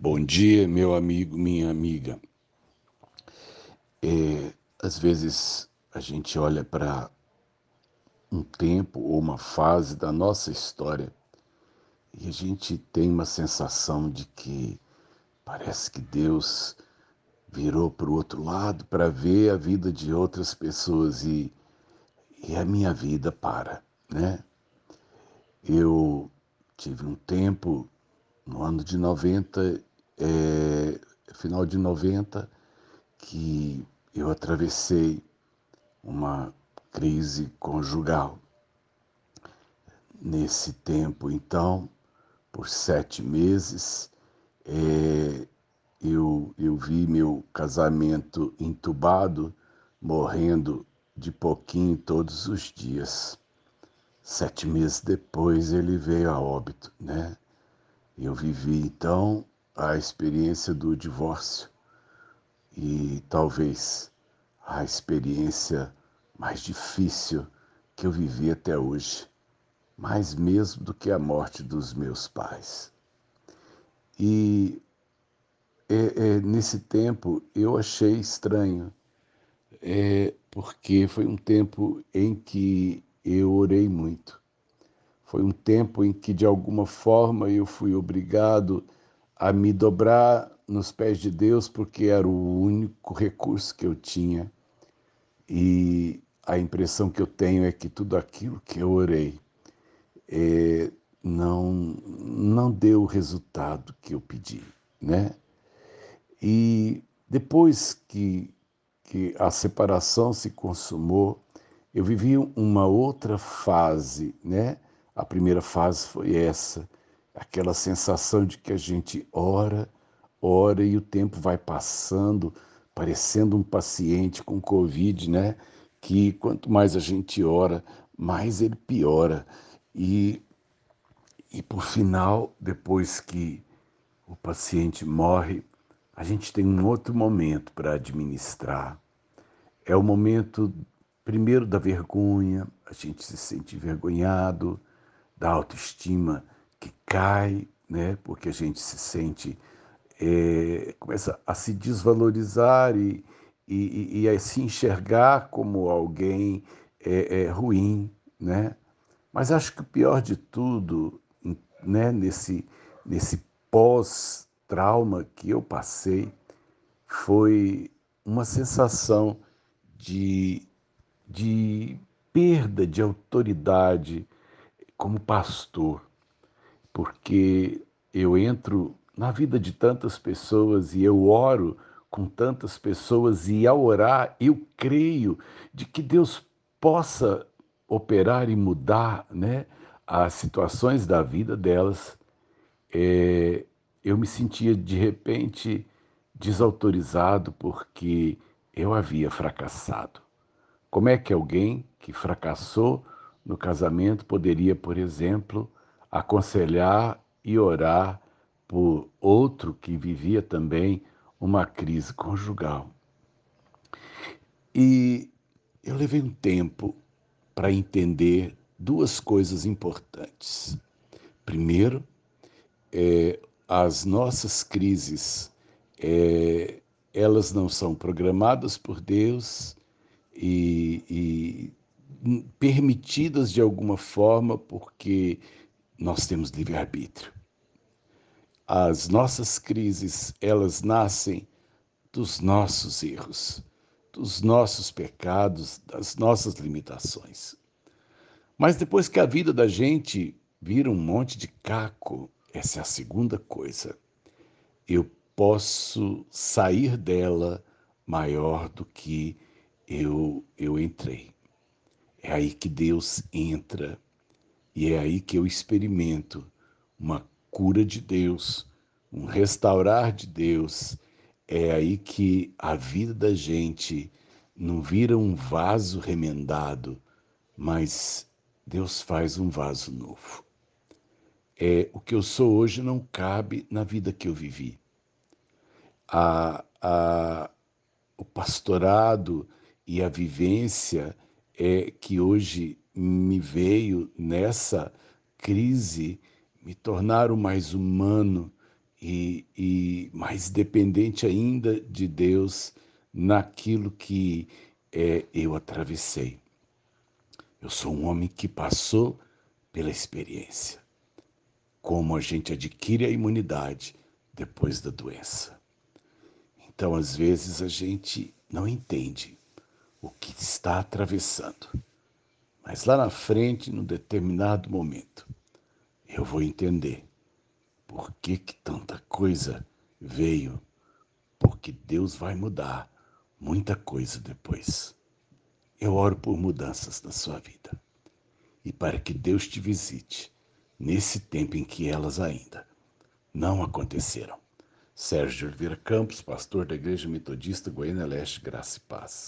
Bom dia, meu amigo, minha amiga. É, às vezes a gente olha para um tempo ou uma fase da nossa história e a gente tem uma sensação de que parece que Deus virou para o outro lado para ver a vida de outras pessoas e, e a minha vida para, né? Eu tive um tempo no ano de 90 é, final de 90, que eu atravessei uma crise conjugal. Nesse tempo, então, por sete meses, é, eu, eu vi meu casamento entubado, morrendo de pouquinho todos os dias. Sete meses depois ele veio a óbito, né? Eu vivi então a experiência do divórcio e talvez a experiência mais difícil que eu vivi até hoje, mais mesmo do que a morte dos meus pais. E é, é, nesse tempo eu achei estranho, é, porque foi um tempo em que eu orei muito. Foi um tempo em que, de alguma forma, eu fui obrigado me dobrar nos pés de Deus, porque era o único recurso que eu tinha. E a impressão que eu tenho é que tudo aquilo que eu orei é, não, não deu o resultado que eu pedi, né? E depois que, que a separação se consumou, eu vivi uma outra fase, né? A primeira fase foi essa, aquela sensação de que a gente ora, ora e o tempo vai passando, parecendo um paciente com Covid, né? Que quanto mais a gente ora, mais ele piora. E, e por final, depois que o paciente morre, a gente tem um outro momento para administrar. É o momento, primeiro, da vergonha, a gente se sente envergonhado, da autoestima que cai, né? Porque a gente se sente é, começa a se desvalorizar e, e, e, a se enxergar como alguém é, é, ruim, né? Mas acho que o pior de tudo, né? Nesse nesse pós-trauma que eu passei, foi uma sensação de, de perda de autoridade como pastor porque eu entro na vida de tantas pessoas e eu oro com tantas pessoas e ao orar eu creio de que Deus possa operar e mudar, né, as situações da vida delas. É, eu me sentia de repente desautorizado porque eu havia fracassado. Como é que alguém que fracassou no casamento poderia, por exemplo, aconselhar e orar por outro que vivia também uma crise conjugal. E eu levei um tempo para entender duas coisas importantes. Primeiro, é, as nossas crises, é, elas não são programadas por Deus e, e permitidas de alguma forma porque nós temos livre-arbítrio. As nossas crises, elas nascem dos nossos erros, dos nossos pecados, das nossas limitações. Mas depois que a vida da gente vira um monte de caco, essa é a segunda coisa. Eu posso sair dela maior do que eu, eu entrei. É aí que Deus entra e é aí que eu experimento uma cura de Deus, um restaurar de Deus. É aí que a vida da gente não vira um vaso remendado, mas Deus faz um vaso novo. É, o que eu sou hoje não cabe na vida que eu vivi. A, a, o pastorado e a vivência é que hoje me veio nessa crise me tornar o mais humano e, e mais dependente ainda de Deus naquilo que é, eu atravessei. Eu sou um homem que passou pela experiência. Como a gente adquire a imunidade depois da doença. Então, às vezes, a gente não entende o que está atravessando. Mas lá na frente, num determinado momento, eu vou entender por que, que tanta coisa veio. Porque Deus vai mudar muita coisa depois. Eu oro por mudanças na sua vida e para que Deus te visite nesse tempo em que elas ainda não aconteceram. Sérgio Oliveira Campos, pastor da Igreja Metodista Goiânia Leste, Graça e Paz.